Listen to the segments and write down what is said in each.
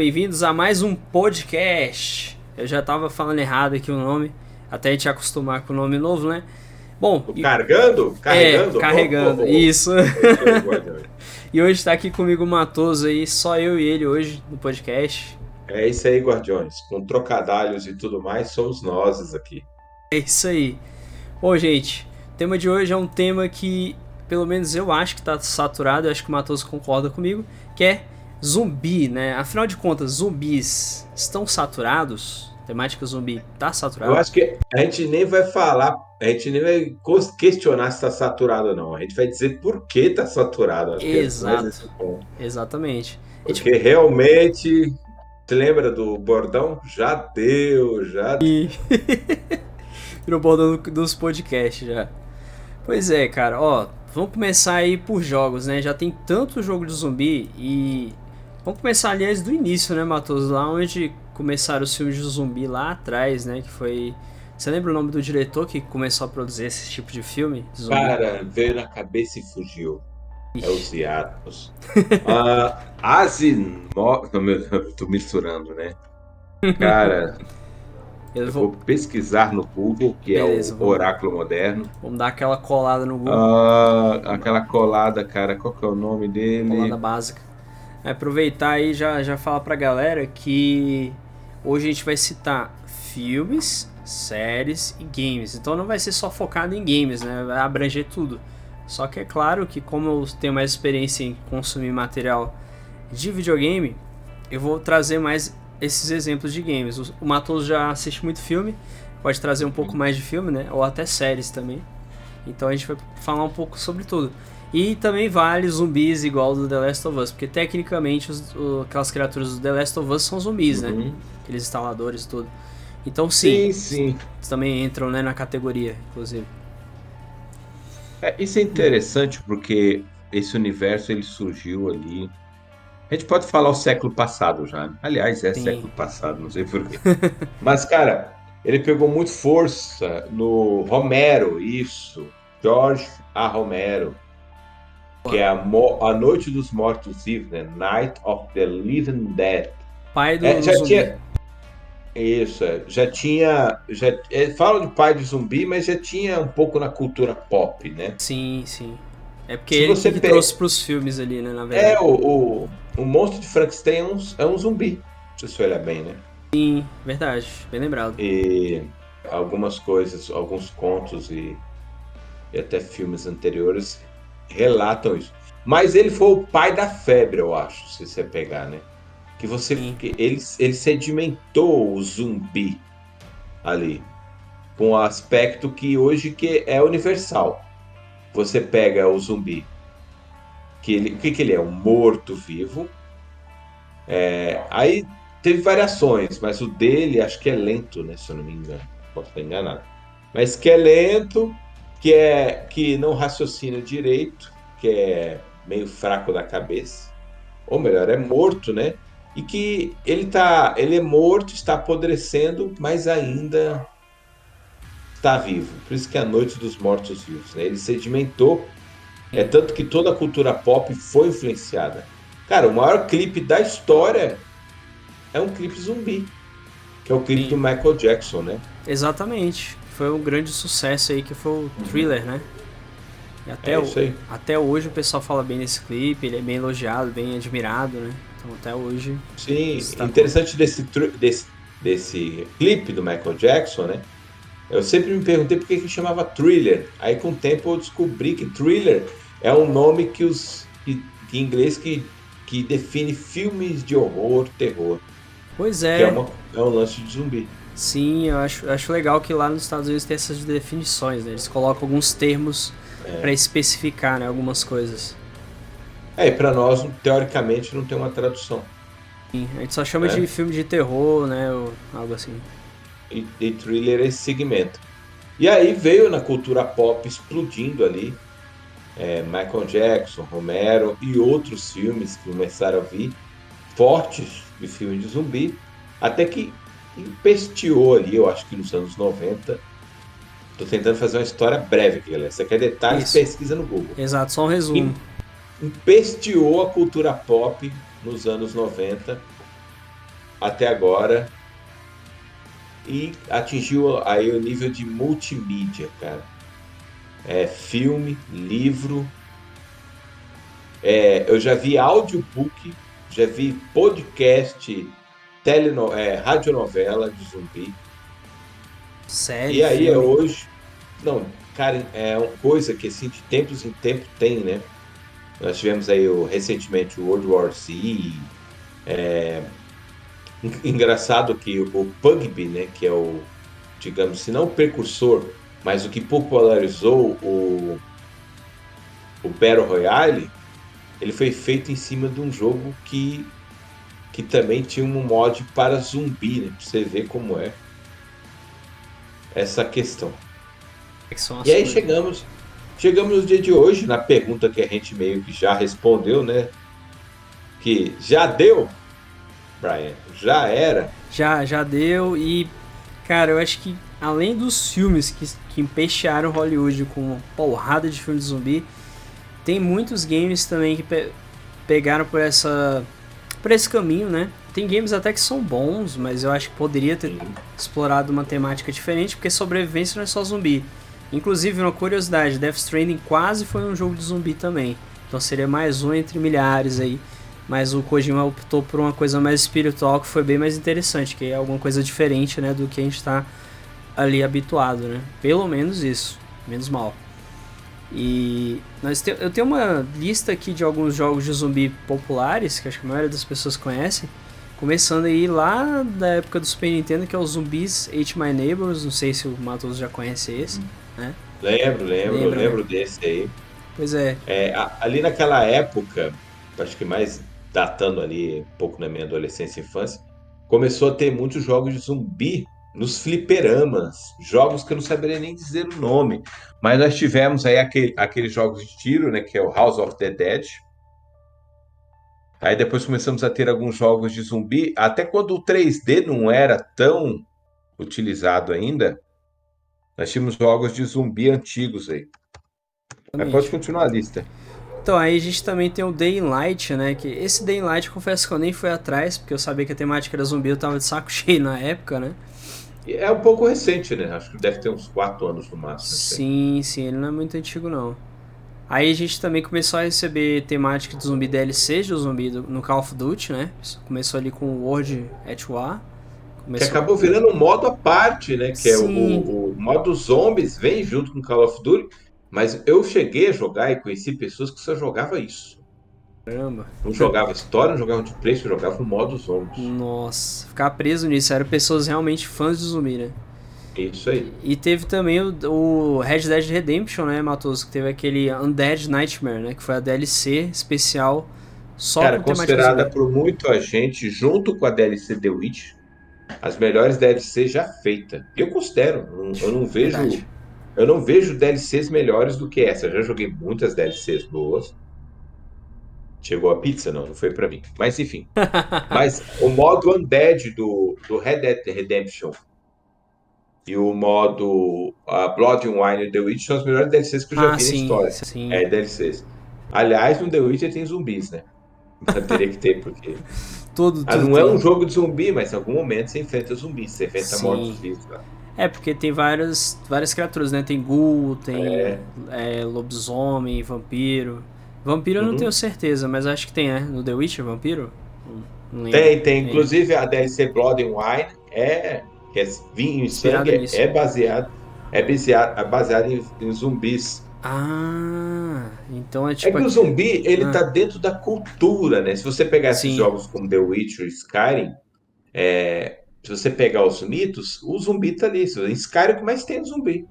Bem-vindos a mais um podcast. Eu já tava falando errado aqui o nome, até a gente acostumar com o nome novo, né? Bom, carregando? Carregando? É, carregando, oh, oh, oh. isso. e hoje está aqui comigo o Matoso aí, só eu e ele hoje no podcast. É isso aí, Guardiões. Com trocadalhos e tudo mais, somos nós aqui. É isso aí. Bom, gente, o tema de hoje é um tema que, pelo menos eu acho que está saturado, eu acho que o Matoso concorda comigo, que é zumbi, né? Afinal de contas, zumbis estão saturados? A temática zumbi tá saturada? Eu acho que a gente nem vai falar, a gente nem vai questionar se está saturado ou não. A gente vai dizer por que está saturado. Acho é Exato. É Exatamente. Porque gente... realmente, você lembra do bordão? Já deu, já deu. Virou bordão dos podcasts já. Pois é, cara, ó, vamos começar aí por jogos, né? Já tem tanto jogo de zumbi e Vamos começar, aliás, do início, né, Matos? Lá onde começaram os filmes de zumbi lá atrás, né? Que foi. Você lembra o nome do diretor que começou a produzir esse tipo de filme? De Cara, veio na cabeça e fugiu. É os hiatos. uh, Asimov. Tô misturando, né? Cara. Eu vou... vou... pesquisar no Google, que Beleza, é o vamos... oráculo moderno. Vamos dar aquela colada no Google. Uh, aquela colada, cara. Qual que é o nome dele? Colada básica. Aproveitar aí já já falar pra galera que hoje a gente vai citar filmes, séries e games. Então não vai ser só focado em games, né? Vai abranger tudo. Só que é claro que como eu tenho mais experiência em consumir material de videogame, eu vou trazer mais esses exemplos de games. O Matos já assiste muito filme, pode trazer um pouco mais de filme, né? Ou até séries também. Então a gente vai falar um pouco sobre tudo. E também vale zumbis igual do The Last of Us, porque tecnicamente os, o, aquelas criaturas do The Last of Us são zumbis, né? uhum. né? Aqueles instaladores e tudo. Então sim, sim, sim. também entram né, na categoria, inclusive. É, isso é interessante porque esse universo ele surgiu ali. A gente pode falar o século passado já. Né? Aliás, é sim. século passado, não sei porquê. Mas, cara, ele pegou muito força no Romero, isso. George A. Romero que é a, a Noite dos Mortos Vivos, né? Night of the Living Dead. Pai do é, já zumbi. Tinha... Isso, é. já tinha. Já, é, falam de pai de zumbi, mas já tinha um pouco na cultura pop, né? Sim, sim. É porque Se ele você que pe... trouxe pros filmes ali, né? Na verdade. É, o, o, o monstro de Frankenstein é um, é um zumbi, se você olhar bem, né? Sim, verdade, bem lembrado. E algumas coisas, alguns contos e, e até filmes anteriores relatam isso. Mas ele foi o pai da febre, eu acho, se você pegar, né? Que você que ele, ele sedimentou o zumbi ali com um aspecto que hoje que é universal. Você pega o zumbi, que ele, o que, que ele é? Um morto-vivo. É, aí teve variações, mas o dele acho que é lento, né? Se eu não me engano. Posso estar enganado. Mas que é lento, que é que não raciocina direito, que é meio fraco da cabeça, ou melhor, é morto, né? E que ele tá, ele é morto, está apodrecendo, mas ainda está vivo. Por isso que é a noite dos mortos vivos, né? Ele sedimentou, é tanto que toda a cultura pop foi influenciada. Cara, o maior clipe da história é um clipe zumbi, que é o clipe do Michael Jackson, né? Exatamente foi um grande sucesso aí, que foi o Thriller, né? E até, é o, até hoje o pessoal fala bem desse clipe, ele é bem elogiado, bem admirado, né? Então até hoje. Sim, interessante desse, desse, desse clipe do Michael Jackson, né? Eu sempre me perguntei por que, que chamava Thriller. Aí com o tempo eu descobri que Thriller é um nome que os que em inglês que, que define filmes de horror, terror. Pois é. Que é, uma, é um lance de zumbi. Sim, eu acho, acho legal que lá nos Estados Unidos tem essas definições, né? Eles colocam alguns termos é. para especificar né, algumas coisas. É, e pra nós, teoricamente, não tem uma tradução. Sim, a gente só chama é. de filme de terror, né? Ou algo assim. E, e thriller é esse segmento. E aí veio na cultura pop explodindo ali. É, Michael Jackson, Romero e outros filmes que começaram a vir fortes de filme de zumbi. Até que empesteou ali, eu acho que nos anos 90. Tô tentando fazer uma história breve aqui, galera. Você quer detalhes, Isso. pesquisa no Google. Exato, só um resumo. Empesteou a cultura pop nos anos 90 até agora e atingiu aí o nível de multimídia, cara. É, filme, livro. É, eu já vi audiobook, já vi podcast, teleno, é, radionovela de zumbi. Sério? E aí é hoje. Não, cara, é uma coisa que assim, de tempos em tempos tem, né? Nós tivemos aí o, recentemente o World War Z. É, engraçado que o Pugby, né, que é o, digamos, se não o precursor, mas o que popularizou o, o Battle Royale, ele foi feito em cima de um jogo que, que também tinha um mod para zumbi, né, pra você ver como é essa questão. É que E aí chegamos, chegamos no dia de hoje, na pergunta que a gente meio que já respondeu, né? Que já deu, Brian, já era. Já, já deu e, cara, eu acho que além dos filmes que, que empestearam Hollywood com uma porrada de filme de zumbi, tem muitos games também que pe- pegaram por essa por esse caminho, né? Tem games até que são bons, mas eu acho que poderia ter explorado uma temática diferente, porque sobrevivência não é só zumbi. Inclusive, uma curiosidade, Death Stranding quase foi um jogo de zumbi também. Então seria mais um entre milhares aí. Mas o Kojima optou por uma coisa mais espiritual que foi bem mais interessante, que é alguma coisa diferente, né, do que a gente tá ali habituado, né? Pelo menos isso, menos mal. E nós te- eu tenho uma lista aqui de alguns jogos de zumbi populares, que acho que a maioria das pessoas conhece. Começando aí lá da época do Super Nintendo, que é o Zumbis Ate My Neighbors. Não sei se o Matos já conhece esse, né? Lembro, lembro, Lembra, né? lembro desse aí. Pois é, É, a- ali naquela época, acho que mais datando ali um pouco na minha adolescência e infância, começou a ter muitos jogos de zumbi nos fliperamas, jogos que eu não saberia nem dizer o nome, mas nós tivemos aí aquele, aqueles jogos de tiro, né, que é o House of the Dead. Aí depois começamos a ter alguns jogos de zumbi, até quando o 3D não era tão utilizado ainda, nós tínhamos jogos de zumbi antigos aí. Mas pode continuar a lista. Então, aí a gente também tem o Day in Light, né? Que esse Day in Light, eu confesso que eu nem fui atrás, porque eu sabia que a temática era zumbi, eu tava de saco cheio na época, né? É um pouco recente, né? Acho que deve ter uns 4 anos no máximo. assim. Sim, sim, ele não é muito antigo, não. Aí a gente também começou a receber temática de zumbi DLC de zumbi do- no Call of Duty, né? Começou ali com o World at War. Que Começou... acabou virando um modo à parte, né? Que é o, Sim. o, o modo zombies, vem junto com Call of Duty. Mas eu cheguei a jogar e conheci pessoas que só jogavam isso. Caramba. Não jogava história, não jogava de preço, jogava o modo zombies. Nossa, ficar preso nisso. Eram pessoas realmente fãs de zumbi, né? Isso aí. E teve também o, o Red Dead Redemption, né, Matoso? Que teve aquele Undead Nightmare, né? Que foi a DLC especial só Cara, considerada por muita gente, junto com a DLC The Witch, as melhores DLCs já feitas. Eu considero. não- Eu não vejo. Verdade. Eu não vejo DLCs melhores do que essa. Eu já joguei muitas DLCs boas. Chegou a pizza? Não, não foi pra mim. Mas enfim. Mas o modo Undead do, do Red Dead Redemption e o modo a Blood and Wine e The Witch são as melhores DLCs que eu já Ah, vi na sim, história. sim. É, DLCs. Aliás, no The Witcher tem zumbis, né? Mas Teria que ter, porque. Tudo, Ah, tudo não é tem. um jogo de zumbi, mas em algum momento você enfrenta zumbis, você enfrenta mortos-vivos lá. É, porque tem várias, várias criaturas, né? Tem ghoul, tem É. é, lobisomem, vampiro. Vampiro eu não Uhum. tenho certeza, mas acho que tem, né? No The Witcher, vampiro? Tem, tem. Inclusive a DLC Blood and Wine é, que é vinho e sangue, nisso. é baseado, é baseado, é baseado em, em zumbis. Ah, então é É tipo... que o zumbi, ele Ah. tá dentro da cultura, né? Se você pegar esses Sim. jogos como The Witcher e Skyrim, é, se você pegar os mitos, o zumbi tá ali. Em Skyrim, que mais tem é zumbi.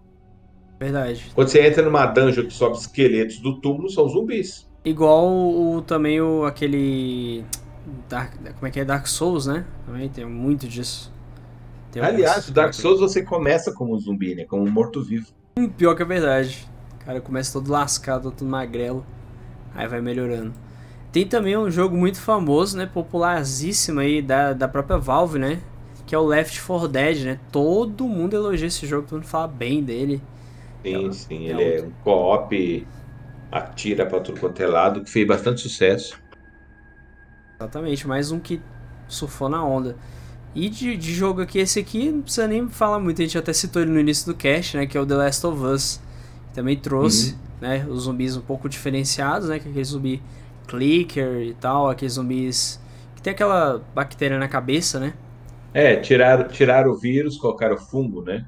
Verdade. Quando você entra numa dungeon que sobe esqueletos do túmulo, são zumbis. Igual o, também o aquele... Dark, como é que é? Dark Souls, né? Também tem muito disso. Tem Aliás, o Dark Souls você começa como um zumbi, né? Como um morto-vivo. Hum, Pior que é verdade. O cara começa todo lascado, todo magrelo. Aí vai melhorando. Tem também um jogo muito famoso, né? Popularíssimo aí da, da própria Valve, né? Que é o Left 4 Dead, né? Todo mundo elogia esse jogo, todo mundo fala bem dele. Sim, sim. é Ele é um co-op, atira pra tudo quanto é lado, que fez bastante sucesso. Exatamente, mais um que surfou na onda. E de, de jogo aqui, esse aqui não precisa nem falar muito, a gente até citou ele no início do cast, né? Que é o The Last of Us. Também trouxe, uhum. né? Os zumbis um pouco diferenciados, né? Que é aquele zumbi clicker e tal, aqueles zumbis que tem aquela bactéria na cabeça, né? É, tiraram, tiraram o vírus, colocaram o fungo, né?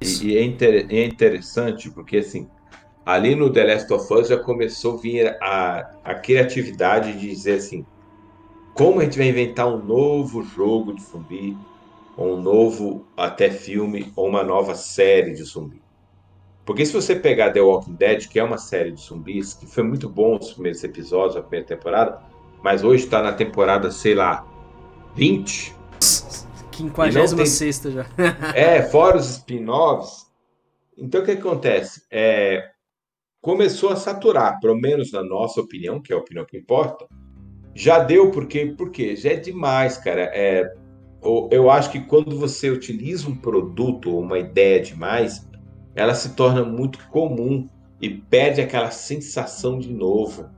E, e é, inter, é interessante porque, assim, ali no The Last of Us já começou a vir a, a criatividade de dizer assim, como a gente vai inventar um novo jogo de zumbi, ou um novo até filme, ou uma nova série de zumbi. Porque se você pegar The Walking Dead, que é uma série de zumbis, que foi muito bom os primeiros episódios, a primeira temporada, mas hoje está na temporada, sei lá, 20. 56 tem... já. é, fora os spin-offs. Então o que acontece? É, começou a saturar, pelo menos na nossa opinião, que é a opinião que importa, já deu porque, porque já é demais, cara. É, eu acho que quando você utiliza um produto ou uma ideia demais, ela se torna muito comum e perde aquela sensação de novo.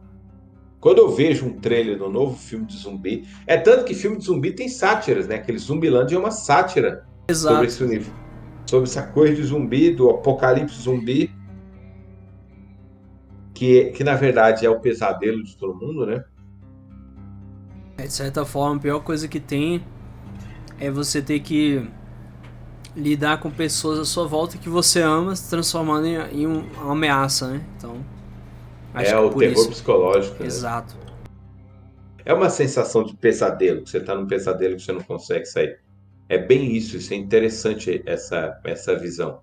Quando eu vejo um trailer do novo filme de zumbi, é tanto que filme de zumbi tem sátiras, né? Aquele Zumbiland é uma sátira Exato. sobre esse universo, sobre essa coisa de zumbi, do apocalipse zumbi, que, que na verdade é o pesadelo de todo mundo, né? É, de certa forma, a pior coisa que tem é você ter que lidar com pessoas à sua volta que você ama se transformando em, em uma ameaça, né? Então. É o terror isso. psicológico. Né? Exato. É uma sensação de pesadelo, que você está num pesadelo que você não consegue sair. É bem isso, isso é interessante essa, essa visão.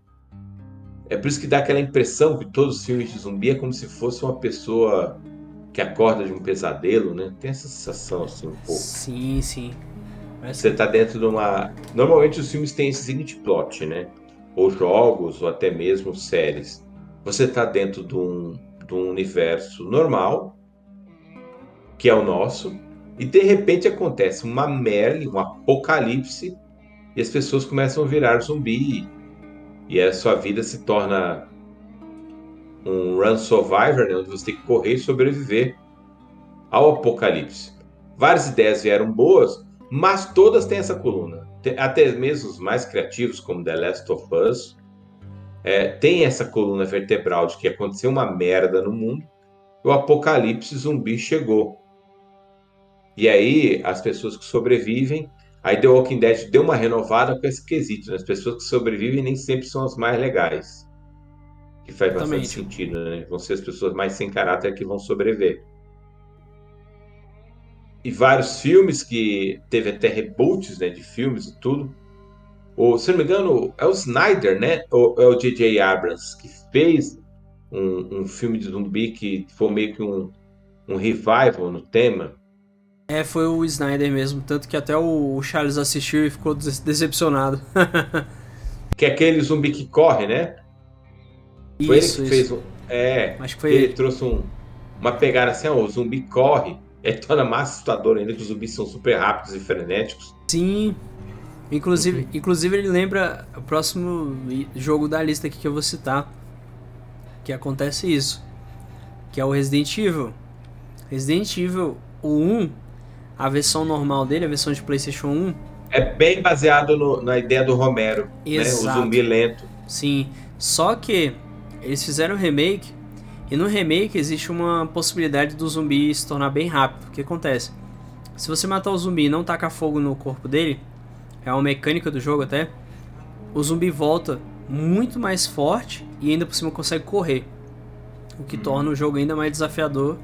É por isso que dá aquela impressão que todos os filmes de zumbi é como se fosse uma pessoa que acorda de um pesadelo, né? Tem essa sensação assim um pouco. Sim, sim. Você está dentro de uma. Normalmente os filmes têm esse seguinte plot, né? Ou jogos, ou até mesmo séries. Você está dentro de um, um universo normal, que é o nosso, e de repente acontece uma merda, um apocalipse, e as pessoas começam a virar zumbi. E a sua vida se torna um run survivor, né, onde você tem que correr e sobreviver ao apocalipse. Várias ideias vieram boas, mas todas têm essa coluna. Até mesmo os mais criativos, como The Last of Us, é, tem essa coluna vertebral de que aconteceu uma merda no mundo, o apocalipse zumbi chegou. E aí, as pessoas que sobrevivem. Aí The Walking Dead deu uma renovada com esse quesito. Né? As pessoas que sobrevivem nem sempre são as mais legais. Que faz Exatamente. bastante sentido, né? Vão ser as pessoas mais sem caráter que vão sobreviver e vários filmes que teve até reboots né, de filmes e tudo. O, se não me engano, é o Snyder, né? Ou é o J.J. Abrams que fez um, um, filme de zumbi que foi meio que um, um revival no tema. É, foi o Snyder mesmo, tanto que até o Charles assistiu e ficou decepcionado. que é aquele zumbi que corre, né? Foi isso, ele que isso. fez um. É, Acho que foi ele. ele trouxe um, uma pegada assim, ó, o zumbi corre é torna mais assustador ainda que os zumbis são super rápidos e frenéticos. Sim. Inclusive, uhum. inclusive ele lembra o próximo jogo da lista aqui que eu vou citar. Que acontece isso. Que é o Resident Evil. Resident Evil o 1, a versão normal dele, a versão de Playstation 1. É bem baseado no, na ideia do Romero. Exato. Né? O zumbi lento. Sim. Só que eles fizeram um remake e no remake existe uma possibilidade do zumbi se tornar bem rápido. O que acontece? Se você matar o zumbi e não tacar fogo no corpo dele, é uma mecânica do jogo até, o zumbi volta muito mais forte e ainda por cima consegue correr. O que torna o jogo ainda mais desafiador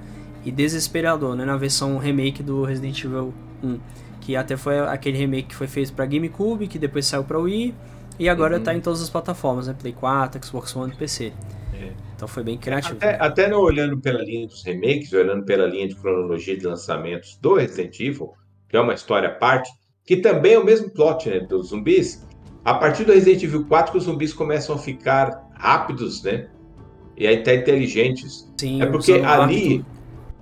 e desesperador, né? Na versão remake do Resident Evil 1. Que até foi aquele remake que foi feito para GameCube, que depois saiu para Wii e agora está uhum. em todas as plataformas, né? Play 4, Xbox One e PC. É. Então foi bem criativo. Até, até não olhando pela linha dos remakes, olhando pela linha de cronologia de lançamentos do Resident Evil, que é uma história à parte, que também é o mesmo plot né, dos zumbis. A partir do Resident Evil 4 que os zumbis começam a ficar rápidos, né? E até inteligentes. Sim, é porque ali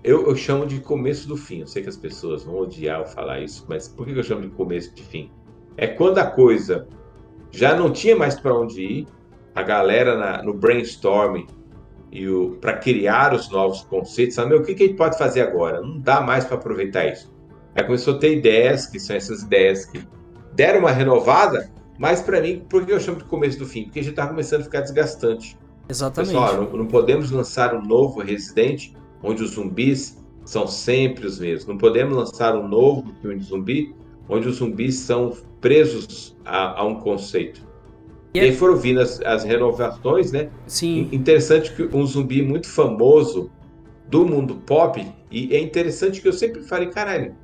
eu, eu, chamo de começo do fim. Eu sei que as pessoas vão odiar eu falar isso, mas por que eu chamo de começo de fim? É quando a coisa já não tinha mais para onde ir, a galera na, no brainstorming e para criar os novos conceitos, sabe, o que, que a gente pode fazer agora? Não dá mais para aproveitar isso. Aí começou a ter ideias, que são essas ideias que deram uma renovada, mas para mim, por que eu chamo de começo do fim? Porque já tá começando a ficar desgastante. Exatamente. Pessoal, não, não podemos lançar um novo Resident onde os zumbis são sempre os mesmos. Não podemos lançar um novo filme de zumbi onde os zumbis são presos a, a um conceito. E, e aí foram vindo as, as, renovações, né? Sim. Interessante que um zumbi muito famoso do mundo pop, e é interessante que eu sempre falei, caralho,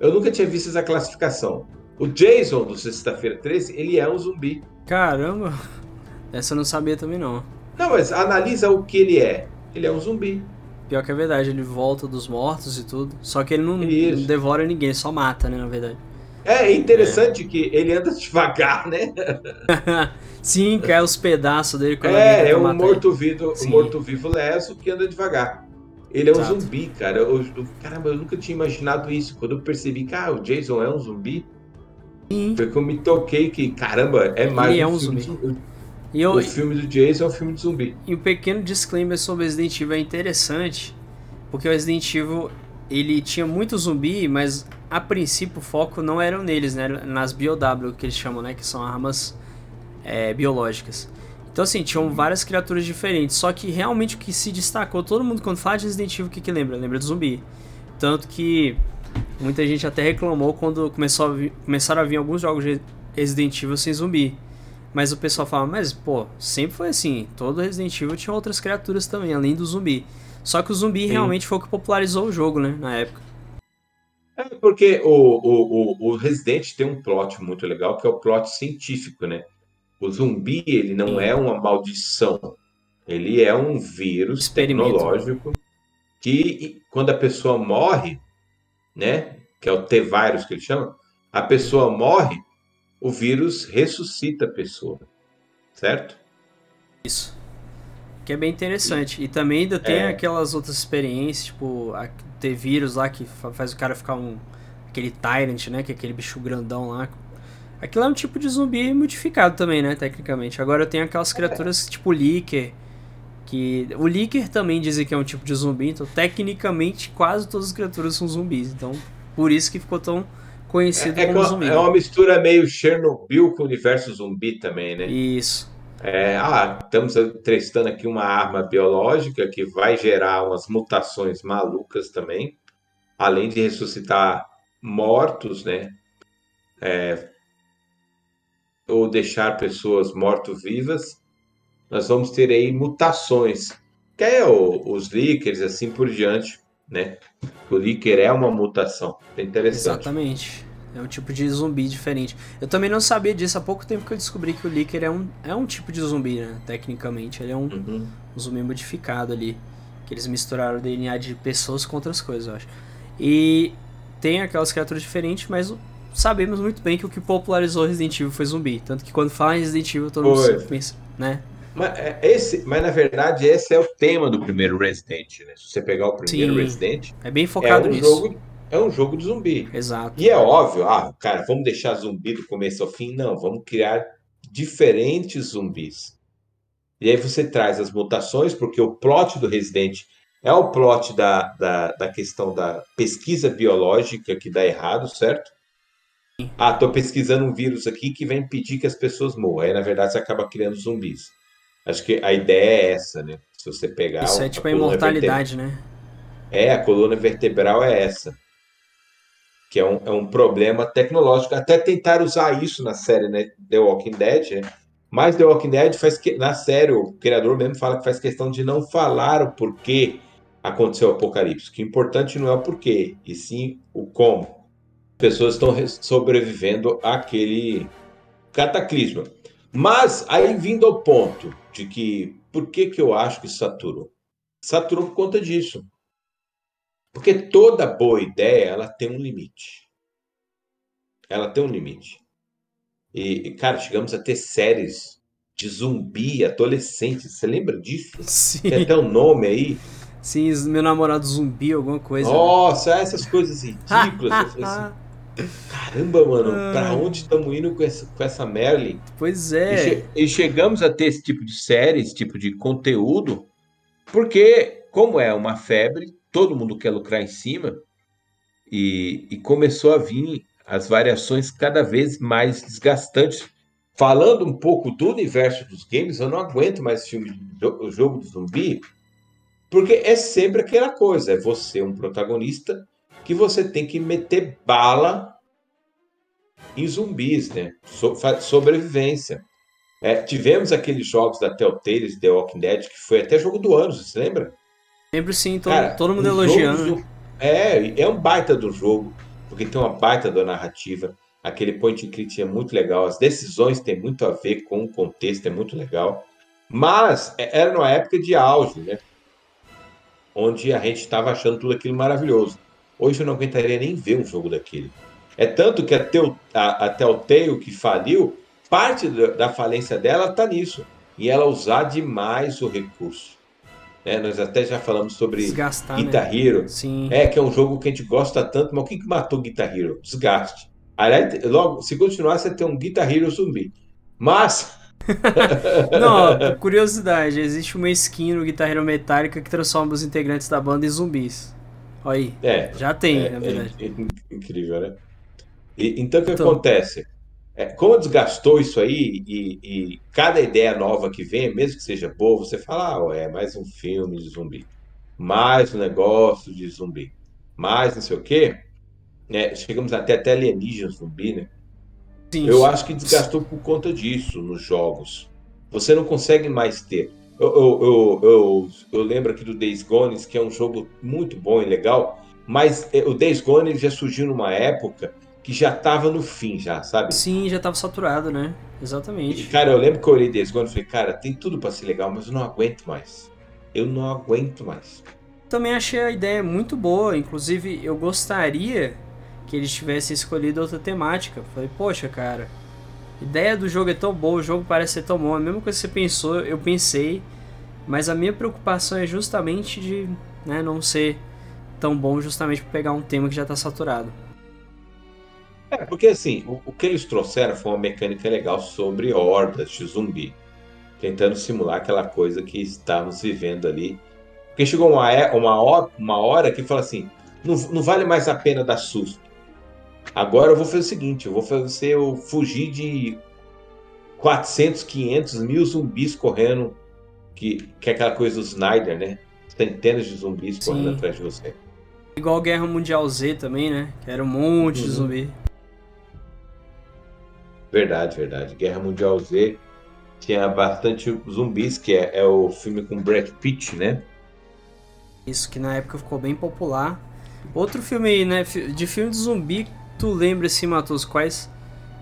eu nunca tinha visto essa classificação. O Jason do Sexta-feira 13, ele é um zumbi. Caramba, essa eu não sabia também não. Não, mas analisa o que ele é. Ele é um zumbi. Pior que é verdade, ele volta dos mortos e tudo. Só que ele não, não devora ninguém, só mata, né, na verdade. É interessante é. que ele anda devagar, né? Sim, cai os pedaços dele quando É, é um morto-vivo um morto -vivo leso que anda devagar. Ele é um Exato. zumbi, cara. Eu, eu, caramba, eu nunca tinha imaginado isso. Quando eu percebi que ah, o Jason é um zumbi, Sim. foi que eu me toquei que, caramba, é mais ele é um zumbi. zumbi. E eu, o filme do Jason é um filme de zumbi. E um pequeno disclaimer sobre Resident Evil é interessante, porque o Resident Evil ele tinha muito zumbi, mas a princípio o foco não era neles, né? Nas BioW que eles chamam, né? Que são armas é, biológicas. Então assim, tinham várias criaturas diferentes, só que realmente o que se destacou, todo mundo quando fala de Resident Evil, o que, que lembra? Lembra do zumbi. Tanto que muita gente até reclamou quando começou a começaram a vir alguns jogos de Resident Evil sem zumbi. Mas o pessoal fala, mas pô, sempre foi assim. Todo Resident Evil tinha outras criaturas também, além do zumbi. Só que o zumbi Sim. realmente foi o que popularizou o jogo, né, na época. É porque o, o, o, o Resident tem um plot muito legal, que é o plot científico, né? O zumbi, ele não é uma maldição. Ele é um vírus tecnológico que, quando a pessoa morre, né? Que é o T-Virus que ele chama, a pessoa morre, o vírus ressuscita a pessoa, certo? Isso. Que é bem interessante. E também ainda tem é. aquelas outras experiências, tipo, ter vírus lá que faz o cara ficar um. aquele Tyrant, né? Que é aquele bicho grandão lá. Aquilo é um tipo de zumbi modificado também, né? Tecnicamente. Agora tem aquelas criaturas tipo Licker. Que. O Licker também dizem que é um tipo de zumbi, então tecnicamente quase todas as criaturas são zumbis. Então, por isso que ficou tão conhecido é, como é zumbi. É uma mistura meio Chernobyl com o universo zumbi também, né? Isso. É, ah, estamos testando aqui uma arma biológica que vai gerar umas mutações malucas também, além de ressuscitar mortos, né? É, ou deixar pessoas morto-vivas, nós vamos ter aí mutações, que é o, os líqueres, assim por diante, né? O líquer é uma mutação. É interessante. Exatamente. É um tipo de zumbi diferente. Eu também não sabia disso. Há pouco tempo que eu descobri que o Licker é um, é um tipo de zumbi, né? Tecnicamente. Ele é um, uhum. um zumbi modificado ali. Que eles misturaram o DNA de pessoas com outras coisas, eu acho. E tem aquelas criaturas diferentes, mas sabemos muito bem que o que popularizou Resident Evil foi zumbi. Tanto que quando fala em Resident Evil, todo mundo pensa, né? Mas, é, esse, mas na verdade esse é o tema do primeiro Resident, né? Se você pegar o primeiro Sim, Resident, é bem focado é um nisso. Jogo, é um jogo de zumbi. Exato. E é óbvio, ah, cara, vamos deixar zumbi do começo ao fim? Não, vamos criar diferentes zumbis. E aí você traz as mutações, porque o plot do Resident é o plot da, da, da questão da pesquisa biológica que dá errado, certo? Ah, tô pesquisando um vírus aqui que vai impedir que as pessoas morram. Aí, na verdade, você acaba criando zumbis. Acho que a ideia é essa, né? Se você pegar. Isso é tipo a, a imortalidade, né? É, a coluna vertebral é essa. Que é um, é um problema tecnológico. Até tentar usar isso na série né, The Walking Dead, né? Mas The Walking Dead faz que. Na série, o criador mesmo fala que faz questão de não falar o porquê aconteceu o apocalipse. Que o importante não é o porquê, e sim o como pessoas estão sobrevivendo àquele cataclisma. Mas aí vindo ao ponto de que por que, que eu acho que saturou? Saturou por conta disso. Porque toda boa ideia ela tem um limite. Ela tem um limite. E, cara, chegamos a ter séries de zumbi adolescente. Você lembra disso? Sim. Tem até o um nome aí. Sim, meu namorado zumbi, alguma coisa. Nossa, né? essas coisas ridículas. assim, Caramba, mano, ah. pra onde estamos indo com essa, com essa Merlin? Pois é. E, che e, chegamos a ter esse tipo de série, esse tipo de conteúdo, porque, como é uma febre, todo mundo quer lucrar em cima, e, e começou a vir as variações cada vez mais desgastantes. Falando um pouco do universo dos games, eu não aguento mais filme de jogo do zumbi, porque é sempre aquela coisa, é você um protagonista que você tem que meter bala em zumbis, né? So, sobrevivência. É, tivemos aqueles jogos da Telltale, The Walking Dead, que foi até jogo do ano, você lembra? Lembro sim, todo, Cara, todo mundo elogiando. Do, é, é um baita do jogo, porque tem uma baita da narrativa. Aquele point and click é muito legal, as decisões têm muito a ver com o contexto, é muito legal. Mas é, era numa época de auge, né? Onde a gente estava achando tudo aquilo maravilhoso. Hoje eu não aguentaria nem ver um jogo daquele. É tanto que a, Teu, a, a Telltale que faliu, parte da falência dela está nisso. E ela usar demais o recurso. Né? Nós até já falamos sobre Desgastar, Guitar né? Hero. Sim. É, que é um jogo que a gente gosta tanto, mas o que, que matou Guitar Hero? Desgaste. Aliás, logo, se continuar, você tem um Guitar Hero zumbi. Mas. Não, curiosidade, existe uma skin no Guitar Hero Metallica que transforma os integrantes da banda em zumbis. Olha aí. É, já tem, é, na verdade. É, é incrível, né? E, então o que então, acontece? É, como desgastou isso aí e, e, cada ideia nova que vem, mesmo que seja boa, você fala, ah, é mais um filme de zumbi, mais um negócio de zumbi, mais não sei o quê. É, chegamos até até alienígena zumbi, né? Sim, eu acho que desgastou por conta disso nos jogos. Você não consegue mais ter. Eu, eu, eu, lembro aqui do Days Gone, que é um jogo muito bom e legal, mas é, o Days Gone já surgiu numa época que já tava no fim, já, sabe? Sim, já tava saturado, né? Exatamente. E, cara, eu lembro que eu olhei Days Gone e falei, cara, tem tudo para ser legal, mas eu não aguento mais. Eu não aguento mais. Também achei a ideia muito boa, inclusive eu gostaria que eles tivessem escolhido outra temática. Falei, poxa, cara, ideia do jogo é tão boa, o jogo parece ser tão bom. A mesma coisa que você pensou, eu pensei, mas a minha preocupação é justamente de né, não ser tão bom justamente por pegar um tema que já está saturado. É, porque assim, o, o, que eles trouxeram foi uma mecânica legal sobre hordas de zumbi, tentando simular aquela coisa que estávamos vivendo ali. Porque chegou uma, é, uma, hora, uma hora que fala assim: não, não vale mais a pena dar susto. Agora eu vou fazer o seguinte: eu vou fazer eu fugir de 400, 500 mil zumbis correndo, que, que é aquela coisa do Snyder, né? Centenas de zumbis Sim. correndo atrás de você. Igual Guerra Mundial Z também, né? Que era um monte uhum. de zumbi. Verdade, verdade. Guerra Mundial Z tinha bastante zumbis, que é, é o filme com Brad Pitt, né? Isso que na época ficou bem popular. Outro filme aí, né? De filme de zumbi, tu lembra assim, Matos, quais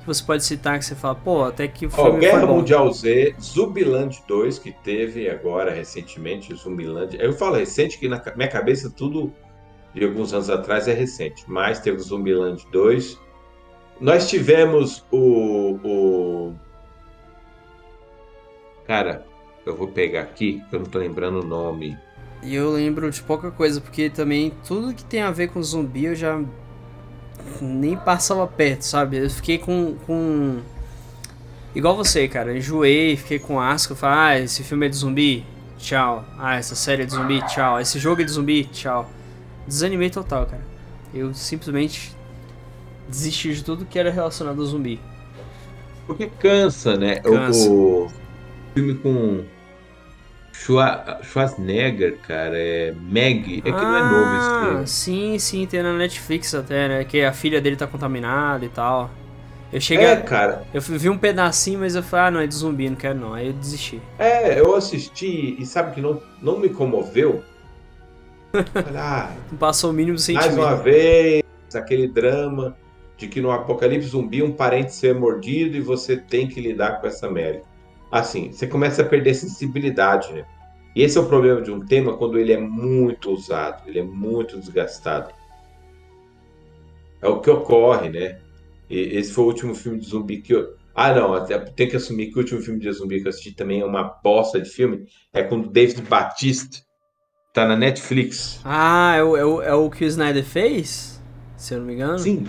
que você pode citar que você fala, pô, até que o filme oh, Guerra Mundial Z, Zumbiland 2, que teve agora recentemente, Zumbiland. Eu falo recente, que na minha cabeça tudo de alguns anos atrás é recente, mas teve o Zumbiland 2, nós tivemos o, o. Cara, eu vou pegar aqui, eu não tô lembrando o nome. E eu lembro de pouca coisa, porque também tudo que tem a ver com zumbi eu já nem passava perto, sabe? Eu fiquei com. com... Igual você, cara. Enjoei, fiquei com asco. Falei, ah, esse filme é de zumbi? Tchau. Ah, essa série é de zumbi? Tchau. Esse jogo é de zumbi? Tchau. Desanimei total, cara. Eu simplesmente desistir de tudo que era relacionado ao zumbi. Porque cansa, né? Cansa. O, o filme com Schwarzenegger, cara, é Meg. É que ah, não é novo esse ah, filme. Sim, sim, tem na Netflix até, né? Que a filha dele tá contaminada e tal. Eu cheguei. É, cara. Eu vi um pedacinho, mas eu falei, ah, não, é de zumbi, não quero não. Aí eu desisti. É, eu assisti e sabe que não, não me comoveu? ah, não passou o mínimo sentimento. Mais uma vez, aquele drama de que no apocalipse zumbi um parente ser mordido e você tem que lidar com essa merda. Assim, você começa a perder sensibilidade, né? E esse é o problema de um tema quando ele é muito usado, ele é muito desgastado. É o que ocorre, né? E esse foi o último filme de zumbi que eu. Ah, não, até tem que assumir que o último filme de zumbi que eu assisti também é uma bosta de filme. É com o David Batista. Tá na Netflix. Ah, é o, é o, é o que o Snyder fez? Se eu não me engano. Sim,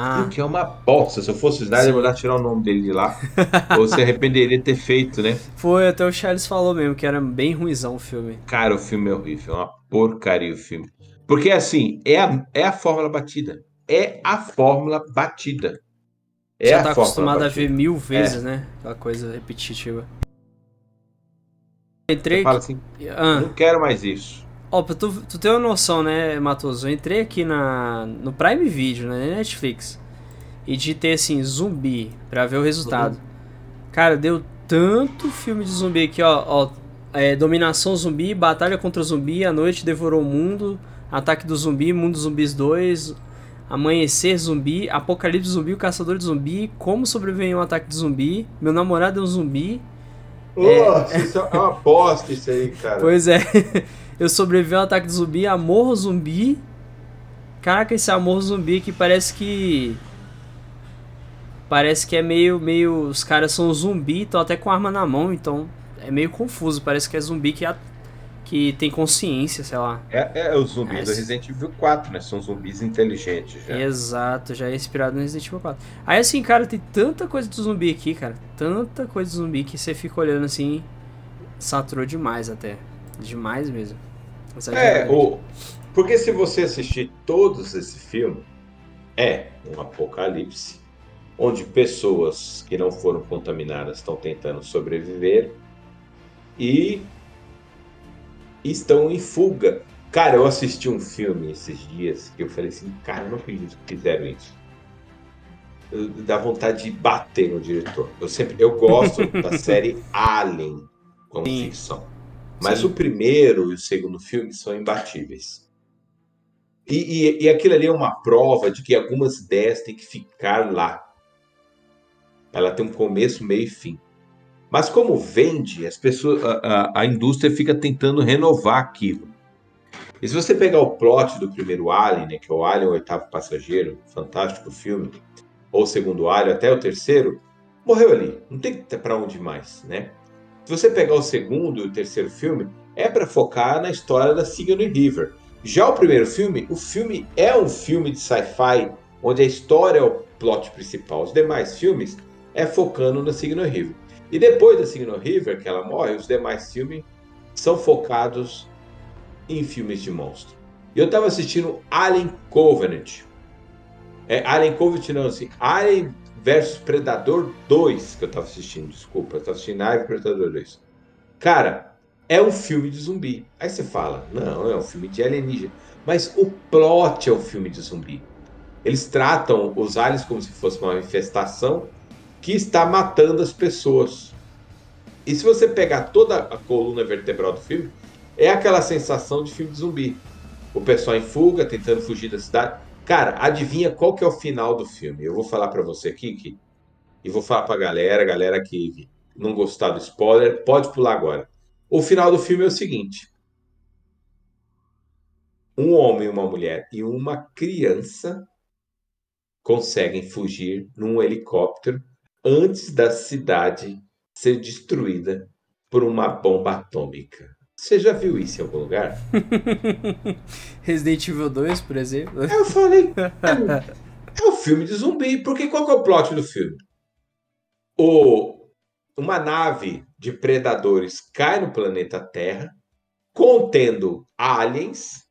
ah. Porque é uma bosta. Se eu fosse o Snyder, eu mandar tirar o nome dele de lá. Ou se arrependeria de ter feito, né? Foi, até o Charles falou mesmo que era bem ruizão o filme. Cara, o filme é horrível. É uma porcaria o filme. Porque assim, é a, é a fórmula batida. É a fórmula batida. É Já tá acostumado batida. a ver mil vezes, é. né? Aquela coisa repetitiva. Entrei. Você fala assim, ah. não quero mais isso. Ó, pra tu, tu ter uma noção, né, Matoso? Eu entrei aqui na, no Prime Video, né, Netflix, e digitei assim, zumbi, pra ver o resultado. Uhum. Cara, deu tanto filme de zumbi aqui, ó. ó é, Dominação Zumbi, Batalha contra Zumbi, A Noite Devorou o Mundo, Ataque do Zumbi, Mundo Zumbis 2, Amanhecer Zumbi, Apocalipse Zumbi, O Caçador de Zumbi, Como Sobreviver um Ataque de Zumbi, Meu Namorado é um Zumbi. Nossa, é... isso é uma bosta isso aí, cara. Pois é. Eu sobrevivi ao ataque de zumbi, amor zumbi. Caraca, esse amor zumbi que parece que. Parece que é meio. meio os caras são zumbi, estão até com arma na mão, então é meio confuso. Parece que é zumbi que, a, que tem consciência, sei lá. É, é o zumbi é, do Resident Evil 4, né? São zumbis inteligentes já. Exato, já é inspirado no Resident Evil 4. Aí assim, cara, tem tanta coisa de zumbi aqui, cara. Tanta coisa de zumbi que você fica olhando assim. Saturou demais até. Demais mesmo. É, o... porque se você assistir todos esse filme, é um apocalipse onde pessoas que não foram contaminadas estão tentando sobreviver e estão em fuga. Cara, eu assisti um filme esses dias que eu falei assim, cara, eu não acredito que fizeram isso. dá vontade de bater no diretor. Eu sempre, eu gosto da série Alien como Sim. ficção. Mas Sim. o primeiro e o segundo filme são imbatíveis. E, e, e, aquilo ali é uma prova de que algumas ideias têm que ficar lá. Ela tem um começo, meio e fim. Mas como vende, as pessoas, a, a, a indústria fica tentando renovar aquilo. E se você pegar o plot do primeiro Alien, né, que é o Alien, o oitavo passageiro, fantástico filme, ou o segundo Alien, até o terceiro, morreu ali. Não tem para onde mais, né? Se você pegar o segundo e o terceiro filme, é para focar na história da Sigourney River. Já o primeiro filme, o filme é um filme de sci-fi onde a história é o plot principal. Os demais filmes é focando na Sigourney River. E depois da Sigourney River, que ela morre, os demais filmes são focados em filmes de monstro. E eu estava assistindo Alien Covenant. É, Alien Covenant não, assim, Alien versus Predador 2, que eu tava assistindo, desculpa, eu tava assistindo Alien Predador 2. Cara, é um filme de zumbi. Aí você fala, não, é um filme de alienígena. Mas o plot é um filme de zumbi. Eles tratam os aliens como se fosse uma infestação que está matando as pessoas. E se você pegar toda a coluna vertebral do filme, é aquela sensação de filme de zumbi. O pessoal em fuga, tentando fugir da cidade. Cara, adivinha qual que é o final do filme? Eu vou falar para você aqui e vou falar pra galera, galera que não gostar do spoiler, pode pular agora. O final do filme é o seguinte: um homem, uma mulher e uma criança conseguem fugir num helicóptero antes da cidade ser destruída por uma bomba atômica. Você já viu isso em algum lugar? Resident Evil 2, por exemplo. Eu falei, é, é um filme de zumbi. Porque qual que é o plot do filme? O, uma nave de predadores cai no planeta Terra, contendo aliens.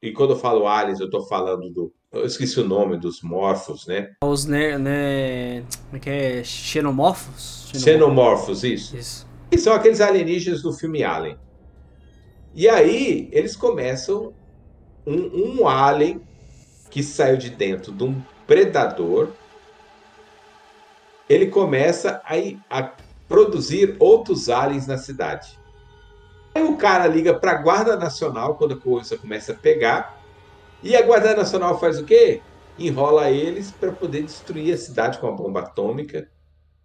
E quando eu falo aliens, eu estou falando do. Eu esqueci o nome dos morfos, né? Os né, como é que é? Xenomorfos? Xenomorfos, isso. Isso que são aqueles alienígenas do filme Alien. E aí eles começam um, um alien que saiu de dentro de um predador. Ele começa a, a produzir outros aliens na cidade. Aí o cara liga para a Guarda Nacional quando a coisa começa a pegar. E a Guarda Nacional faz o quê? Enrola eles para poder destruir a cidade com a bomba atômica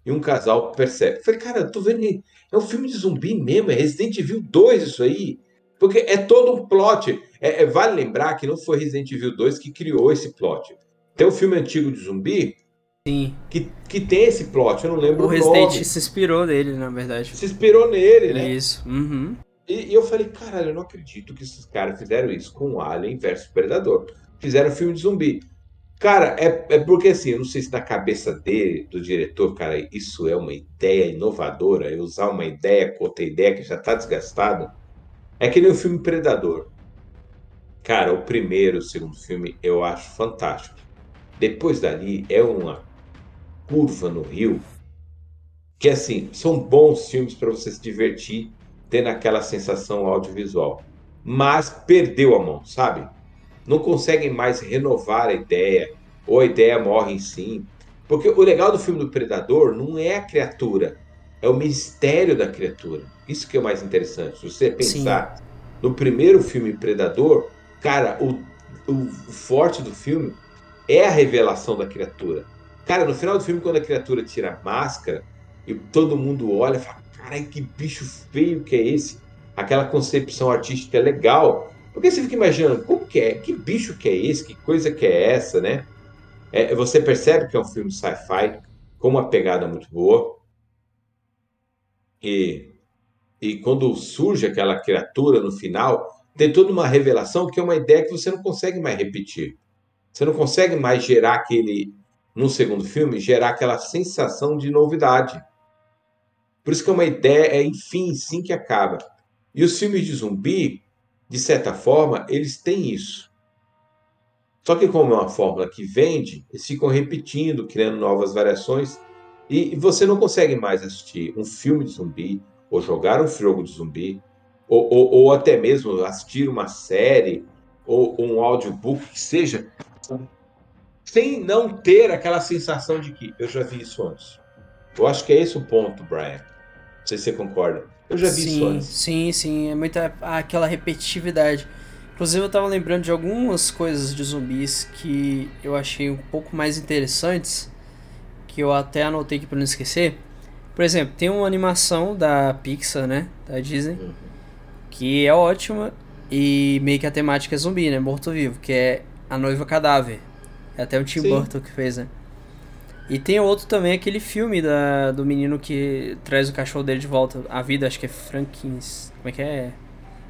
e um casal percebe. falei, cara, eu tô vendo. É um filme de zumbi mesmo, é Resident Evil 2 isso aí. Porque é todo um plot. É, é, vale lembrar que não foi Resident Evil 2 que criou esse plot. Tem um filme antigo de zumbi Sim. Que, que tem esse plot, eu não lembro o, o Resident nome. se inspirou nele, na verdade. Se inspirou nele, né? Isso. Uhum. E, e, eu falei, caralho, eu não acredito que esses caras fizeram isso com Alien versus Predador. Fizeram filme de zumbi. Cara, é, é porque assim, eu não sei se na cabeça dele, do diretor, cara, isso é uma ideia inovadora, é usar uma ideia com outra ideia que já está desgastada. É que nem o filme Predador. Cara, o primeiro, o segundo filme eu acho fantástico. Depois dali é uma curva no rio que assim são bons filmes para você se divertir, tendo aquela sensação audiovisual, mas perdeu a mão, sabe? Não conseguem mais renovar a ideia ou a ideia morre em si, porque o legal do filme do Predador não é a criatura, é o mistério da criatura. Isso que é o mais interessante. Se você pensar Sim. no primeiro filme Predador, cara, o, o, forte do filme é a revelação da criatura. Cara, no final do filme, quando a criatura tira a máscara e todo mundo olha e fala: caralho, que bicho feio que é esse? Aquela concepção artística é legal. Porque você fica imaginando, como que é? Que bicho que é esse? Que coisa que é essa, né? É, você percebe que é um filme sci-fi com uma pegada muito boa. E, e quando surge aquela criatura no final, tem toda uma revelação que é uma ideia que você não consegue mais repetir. Você não consegue mais gerar aquele, no segundo filme, gerar aquela sensação de novidade. Por isso que é uma ideia, é enfim, sim que acaba. E os filmes de zumbi, de certa forma, eles têm isso. Só que como é uma fórmula que vende, eles ficam repetindo, criando novas variações, e você não consegue mais assistir um filme de zumbi, ou jogar um jogo de zumbi, ou, ou, ou até mesmo assistir uma série, ou, ou um audiobook, que seja, sem não ter aquela sensação de que eu já vi isso antes. Eu acho que é esse o ponto, Brian. Não sei se você concorda. Eu já vi sim, isso antes. Sim, sim. É muita aquela repetitividade. Inclusive eu tava lembrando de algumas coisas de zumbis que eu achei um pouco mais interessantes, que eu até anotei aqui para não esquecer. Por exemplo, tem uma animação da Pixar, né, da Disney, uhum. que é ótima e meio que a temática é zumbi, né, morto-vivo, que é A Noiva Cadáver. É até o Tim Sim. Burton que fez, né? E tem outro também, aquele filme da, do menino que traz o cachorro dele de volta à vida, acho que é Frankins. Como é que é?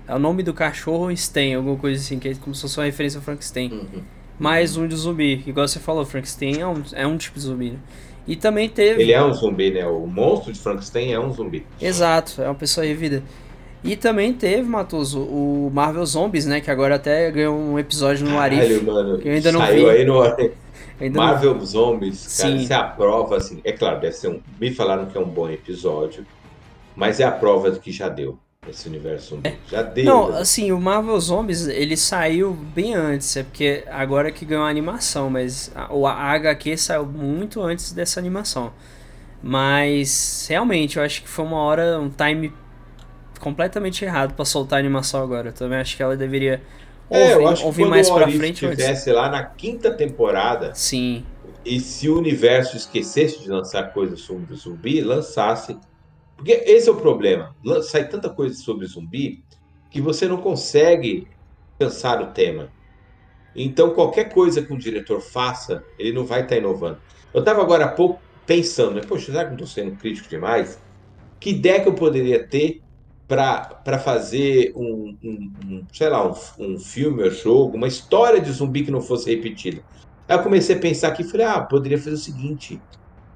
É o nome do cachorro Stein, alguma coisa assim, que é como se fosse uma referência ao Frankenstein. Uhum. Mais um de zumbi, igual você falou, Frankenstein é um, é um tipo de zumbi, né? E também teve. Ele é um zumbi, né? O monstro de Frankenstein é um zumbi. Exato, é uma pessoa revida. E também teve, Matoso, o Marvel Zombies, né? Que agora até ganhou um episódio no Arif. Caralho, mano. Que eu ainda não Saiu vi. aí no Marvel não... Zombies, cara, Sim. você aprova, assim, é claro, deve ser um. Me falaram que é um bom episódio, mas é a prova do que já deu esse universo. É. Já deu. Não, né? assim, o Marvel Zombies, ele saiu bem antes, é porque agora que ganhou a animação, mas o HQ saiu muito antes dessa animação. Mas realmente, eu acho que foi uma hora, um time completamente errado para soltar a animação agora. Eu também acho que ela deveria é, eu acho que mais para frente tivesse lá na quinta temporada. Sim. E se o universo esquecesse de lançar coisas sobre zumbi, lançasse. Porque esse é o problema. Sai tanta coisa sobre zumbi que você não consegue pensar o tema. Então, qualquer coisa que um diretor faça, ele não vai estar tá inovando. Eu estava agora há pouco pensando, né? Poxa, será que não estou sendo crítico demais? Que ideia que eu poderia ter para fazer um, um, um, sei lá, um, um filme ou jogo, uma história de zumbi que não fosse repetida. Aí eu comecei a pensar aqui e falei, ah, poderia fazer o seguinte,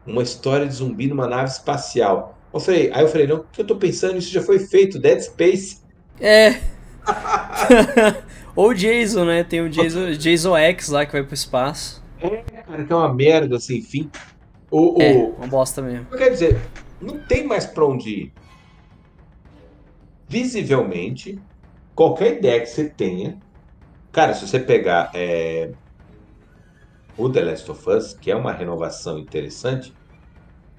uma história de zumbi numa nave espacial. Eu falei, aí eu falei, não, o que eu tô pensando, isso já foi feito, Dead Space. É. Ou Jason, né? Tem o Jason, Jason X lá que vai pro espaço. É, cara, que é uma merda, assim, enfim. O, é, o... uma bosta mesmo. Quer dizer, não tem mais pra onde ir visivelmente, qualquer ideia que você tenha. Cara, se você pegar é, o The Last of Us, que é uma renovação interessante,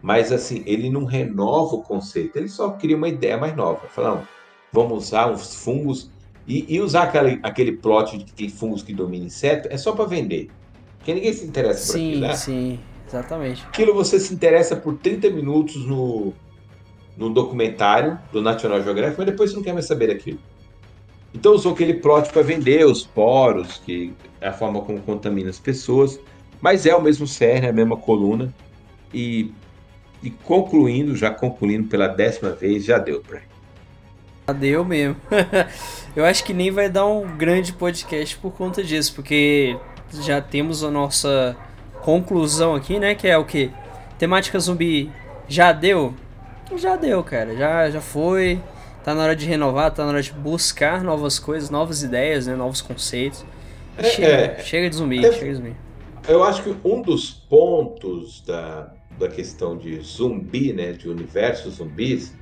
mas assim, ele não renova o conceito, ele só cria uma ideia mais nova. Falando, vamos usar uns fungos e, e, usar aquele, aquele plot de que tem fungos que dominam inseto é só para vender. Porque ninguém se interessa por sim, aquilo, né? Sim, exatamente. Aquilo você se interessa por 30 minutos no, no documentário do National Geographic, mas depois você não quer mais saber daquilo. Então usou aquele plot para vender os poros, que é a forma como contamina as pessoas, mas é o mesmo cerne, a mesma coluna. E, e concluindo, já concluindo pela décima vez, já deu, Brian. Já deu mesmo. Eu acho que nem vai dar um grande podcast por conta disso, porque já temos a nossa conclusão aqui, né? Que é o que? Temática zumbi já deu? Já deu, cara. Já, já foi. Tá na hora de renovar, tá na hora de buscar novas coisas, novas ideias, né? Novos conceitos. É, chega, é. chega de zumbi, É. chega de zumbi. Eu acho que um dos pontos da, da questão de zumbi, né, de universo zumbis,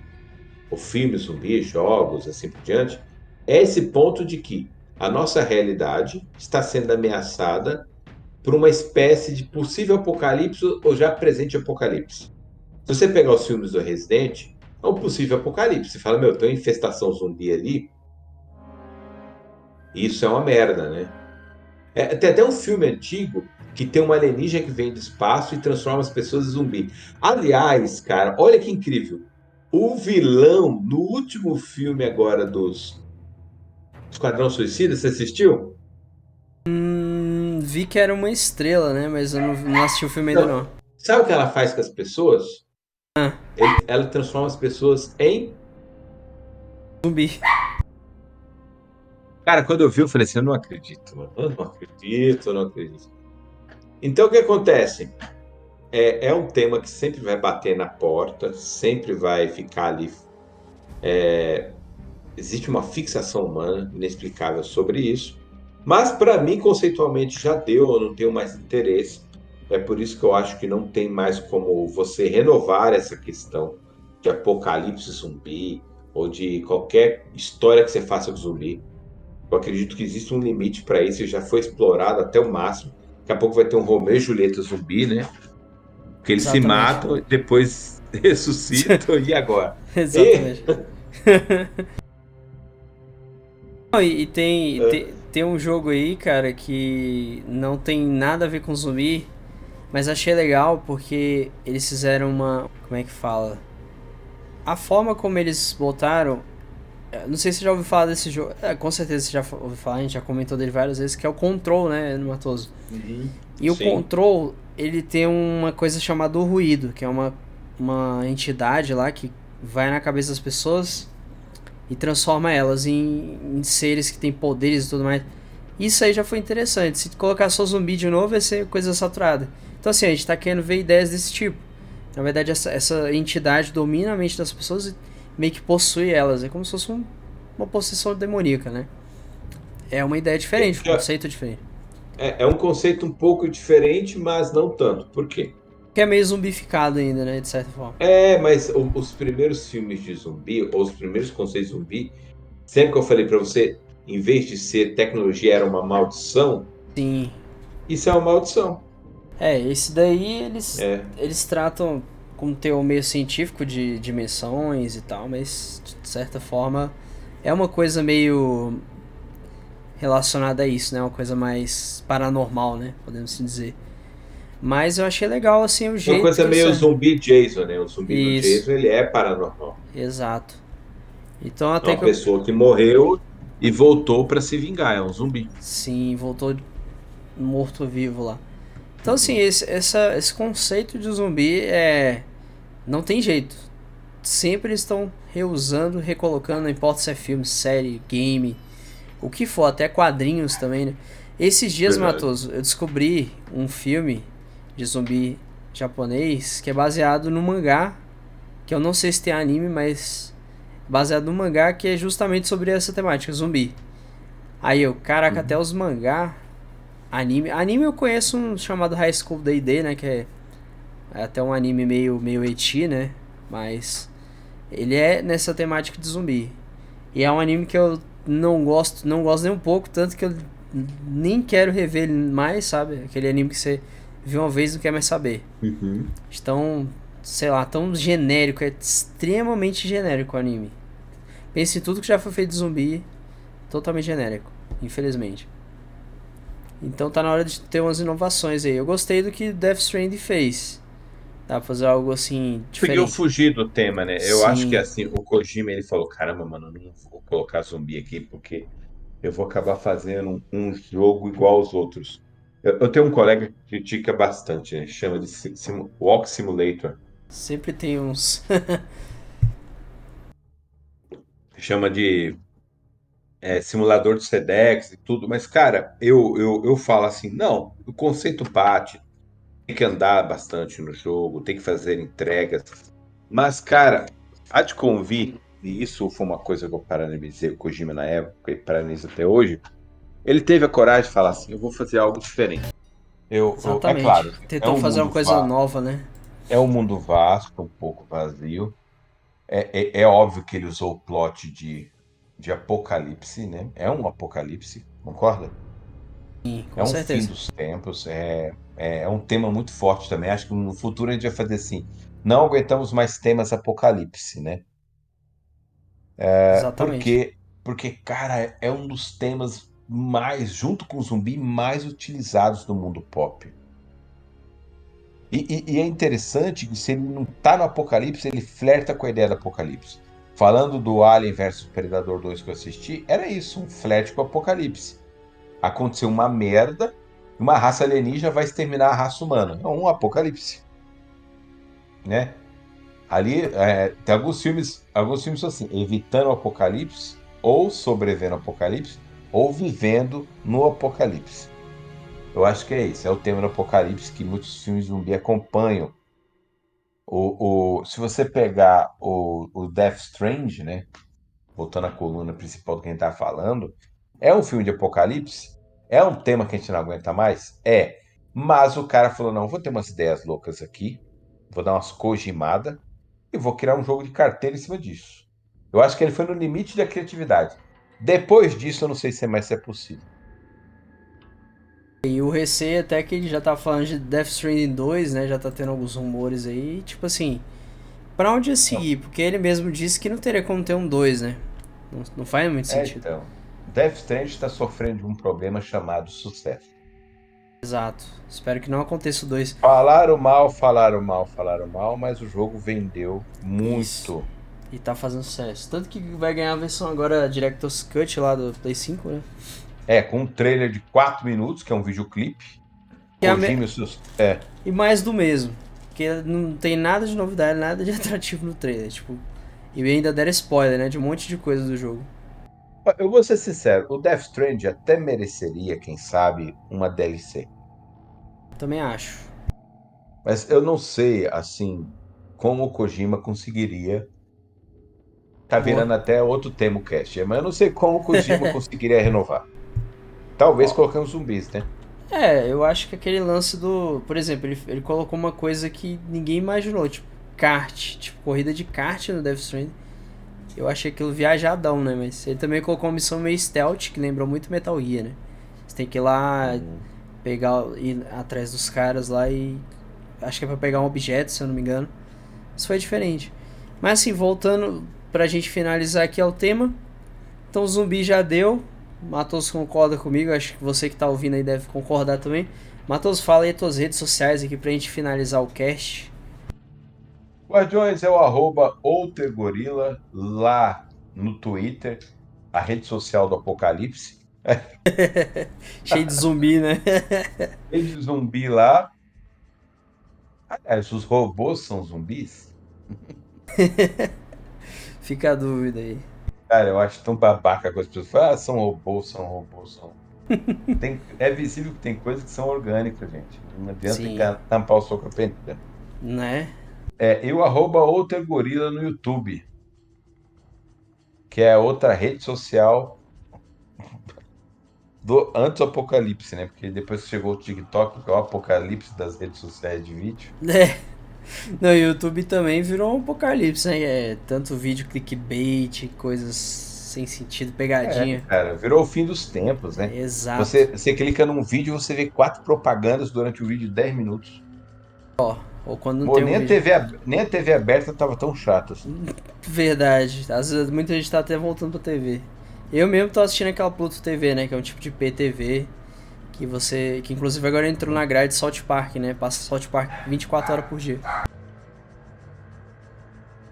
ou filmes zumbis, jogos, assim por diante, é esse ponto de que a nossa realidade está sendo ameaçada por uma espécie de possível apocalipse ou já presente apocalipse. Se você pegar os filmes do Resident, é um possível apocalipse. Você fala, meu, tem uma infestação zumbi ali. Isso é uma merda, né? É, tem até um filme antigo que tem uma alienígena que vem do espaço e transforma as pessoas em zumbi. Aliás, cara, olha que incrível. O vilão no último filme agora dos Esquadrão Suicida, você assistiu? Hum, vi que era uma estrela, né? Mas eu não, não assisti o filme ainda não. Sabe o que ela faz com as pessoas? Ah. Ele- ela transforma as pessoas em. Zumbi. Cara, quando eu vi, eu falei assim: eu não acredito, mano. Eu não acredito, eu não acredito. Então, o que acontece? É, é um tema que sempre vai bater na porta, sempre vai ficar ali. é, existe uma fixação humana inexplicável sobre isso. Mas, para mim, conceitualmente, já deu, eu não tenho mais interesse. É por isso que eu acho que não tem mais como você renovar essa questão de apocalipse zumbi ou de qualquer história que você faça com zumbi. Eu acredito que existe um limite para isso e já foi explorado até o máximo. Daqui a pouco vai ter um Romeu e Julieta zumbi, né? Porque eles Exatamente. se matam, e depois ressuscitam e agora? Exatamente. E, e tem, É. tem, tem um jogo aí, cara, que não tem nada a ver com zumbi, mas achei legal porque eles fizeram uma. Como é que fala? A forma como eles botaram. Não sei se você já ouviu falar desse jogo. É, com certeza você já ouviu falar, a gente já comentou dele várias vezes, que é o Control, né, no Matoso? E o Sim. Control, ele tem uma coisa chamada o ruído, que é uma, uma entidade lá que vai na cabeça das pessoas e transforma elas em, em seres que têm poderes e tudo mais. Isso aí já foi interessante. Se colocar só zumbi de novo, vai ser coisa saturada. Então assim, a gente tá querendo ver ideias desse tipo. Na verdade, essa, essa entidade domina a mente das pessoas e meio que possui elas. É como se fosse um- uma possessão demoníaca, né? É uma ideia diferente, um É. conceito diferente. É, é um conceito um pouco diferente, mas não tanto. Por quê? Que é meio zumbificado ainda, né? De certa forma. É, mas o- os primeiros filmes de zumbi, ou os primeiros conceitos de zumbi, sempre que eu falei pra você, em vez de ser tecnologia, era uma maldição, Sim. isso é uma maldição. É, esse daí eles, É. eles tratam com um teor meio científico de dimensões e tal, mas de certa forma é uma coisa meio relacionada a isso, né? Uma coisa mais paranormal, né? Podemos assim dizer. Mas eu achei legal, assim, o jeito Uma coisa meio eles- zumbi Jason, né? O zumbi Isso. do Jason, ele é paranormal. Exato. Então É até uma que eu... pessoa que morreu e voltou pra se vingar, é um zumbi. Sim, voltou morto-vivo lá. Então, assim, esse, essa, esse conceito de zumbi é. Não tem jeito. Sempre eles estão reusando, recolocando, não importa se é filme, série, game, o que for, até quadrinhos também, né? Esses dias, Verdade. Matoso, eu descobri um filme de zumbi japonês que é baseado no mangá, que eu não sei se tem anime, mas baseado no mangá que é justamente sobre essa temática, zumbi. Aí eu, caraca, até os mangá, anime. Anime eu conheço um chamado High School Day né? Que é, é até um anime meio, meio eti, né? Mas ele é nessa temática de zumbi. E é um anime que eu não gosto, não gosto nem um pouco, tanto que eu nem quero rever ele mais, sabe? Aquele anime que você viu uma vez e não quer mais saber. Então, sei lá, tão genérico, é extremamente genérico o anime. Pense em tudo que já foi feito de zumbi, totalmente genérico, infelizmente. Então tá na hora de ter umas inovações aí. Eu gostei do que Death Stranding fez. Dá pra fazer algo assim Conseguiu diferente. fugir do tema, né? Eu Sim. acho que assim, o Kojima ele falou: caramba, mano, eu não vou colocar zumbi aqui porque eu vou acabar fazendo um, jogo igual aos outros. Eu, eu tenho um colega que critica bastante, né? Chama de sim- Walk Simulator. Sempre tem uns. Chama de é, simulador de Sedex e tudo, mas, cara, eu, eu, eu falo assim: não, o conceito bate, tem que andar bastante no jogo, tem que fazer entregas. Mas, cara, há de convir e isso foi uma coisa que eu parabenizei o Kojima na época e parabenizo até hoje, ele teve a coragem de falar assim, eu vou fazer algo diferente. Eu, Exatamente. Eu, é claro, Tentou é um fazer uma coisa vasto, nova, né? É um mundo vasto, um pouco vazio. É, é, é, óbvio que ele usou o plot de, de apocalipse, né? É um apocalipse, concorda? Sim, com é um certeza. fim dos tempos, é, é, é um tema muito forte também. Acho que no futuro a gente vai fazer assim. Não aguentamos mais temas apocalipse, né? É, Exatamente. Porque, porque, cara, é um dos temas mais, junto com o zumbi, mais utilizados no mundo pop. E, e, e, é interessante que se ele não tá no Apocalipse, ele flerta com a ideia do Apocalipse. Falando do Alien vs Predador 2 que eu assisti, era isso, um flerte com Apocalipse. Aconteceu uma merda, uma raça alienígena vai exterminar a raça humana. É um apocalipse. Né? Ali, é, tem alguns filmes, alguns filmes assim, evitando o apocalipse, ou sobrevivendo ao apocalipse, ou vivendo no apocalipse. Eu acho que é isso, é o tema do apocalipse que muitos filmes zumbi acompanham. O, o, se você pegar o, o Death Strange, né? Voltando à coluna principal do que a gente tá falando, é um filme de apocalipse? É um tema que a gente não aguenta mais? É. Mas o cara falou: não, vou ter umas ideias loucas aqui, vou dar umas cogimadas e vou criar um jogo de carteira em cima disso. Eu acho que ele foi no limite da criatividade. Depois disso, eu não sei se é mais se é possível. E o receio até que ele já tá falando de Death Stranding 2, né? Já tá tendo alguns rumores aí, tipo assim, para onde ia seguir? Porque ele mesmo disse que não teria como ter um 2, né? Não, não faz muito é, sentido. Então, Death Stranding está sofrendo de um problema chamado sucesso. Exato. Espero que não aconteça o 2. Falaram mal, falaram mal, falaram mal, mas o jogo vendeu muito. Isso. E tá fazendo sucesso. Tanto que vai ganhar a versão agora Director's Cut lá do Play 5, né? É, com um trailer de 4 minutos, que é um videoclipe. E, a me... seus... é. e mais do mesmo. Porque não tem nada de novidade, nada de atrativo no trailer. Tipo, e ainda deram spoiler, né? De um monte de coisa do jogo. Eu vou ser sincero, o Death Strand até mereceria, quem sabe, uma DLC. Também acho. Mas eu não sei, assim, como o Kojima conseguiria Tá virando até outro tema o cast. Mas eu não sei como o Kojima conseguiria renovar. Talvez colocando zumbis, né? É, eu acho que aquele lance do. Por exemplo, ele, ele colocou uma coisa que ninguém imaginou, tipo, kart. Tipo, corrida de kart no Death Stranding. Eu achei aquilo viajadão, né? Mas ele também colocou uma missão meio stealth, que lembrou muito Metal Gear, né? Você tem que ir lá, uhum. pegar, ir atrás dos caras lá e. Acho que é pra pegar um objeto, se eu não me engano. Isso foi diferente. Mas assim, voltando pra gente finalizar aqui ao tema. Então, zumbi já deu. Matos concorda comigo, acho que você que tá ouvindo aí deve concordar também. Matos, fala aí as tuas redes sociais aqui pra gente finalizar o cast. Guardiões é o arroba outergorila lá no Twitter, a rede social do Apocalipse. Cheio de zumbi, né? Cheio de zumbi lá. Aliás, os robôs são zumbis? Fica a dúvida aí. Cara, eu acho tão babaca com as pessoas falam, ah, são robôs, são robôs, são. tem, é visível que tem coisas que são orgânicas, gente. Não adianta Sim. tampar o soco a peneira. Né? É, e o arroba Outer Gorila no YouTube. Que é outra rede social do antes do apocalipse, né? Porque depois chegou o TikTok, que é o apocalipse das redes sociais de vídeo. É. No YouTube também virou um apocalipse, né? É, tanto vídeo clickbait, coisas sem sentido, pegadinha. É, cara, virou o fim dos tempos, né? Exato. Você, você clica num vídeo você vê quatro propagandas durante o vídeo de 10 minutos. Ó, ou quando não Pô, tem nem, um a TV, nem a TV aberta tava tão chata assim. Verdade. Às vezes muita gente tá até voltando pra TV. Eu mesmo tô assistindo aquela Pluto TV, né? Que é um tipo de PTV. Que você. Que inclusive agora entrou na grade Salt Park, né? Passa Salt Park 24 horas por dia.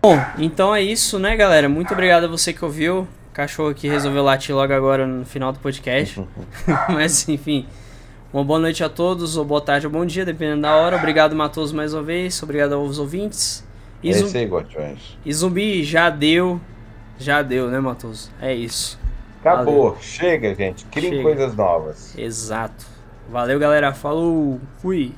Bom, então é isso, né, galera? Muito obrigado a você que ouviu. O cachorro aqui resolveu latir logo agora no final do podcast. Mas, enfim. Uma boa noite a todos, ou boa tarde ou bom dia, dependendo da hora. Obrigado, Matoso, mais uma vez. Obrigado aos ouvintes. E, é isso aí, e zumbi já deu. Já deu, né, Matoso? É isso. Acabou. Valeu. Chega, gente. Criem coisas novas. Exato. Valeu, galera. Falou. Fui.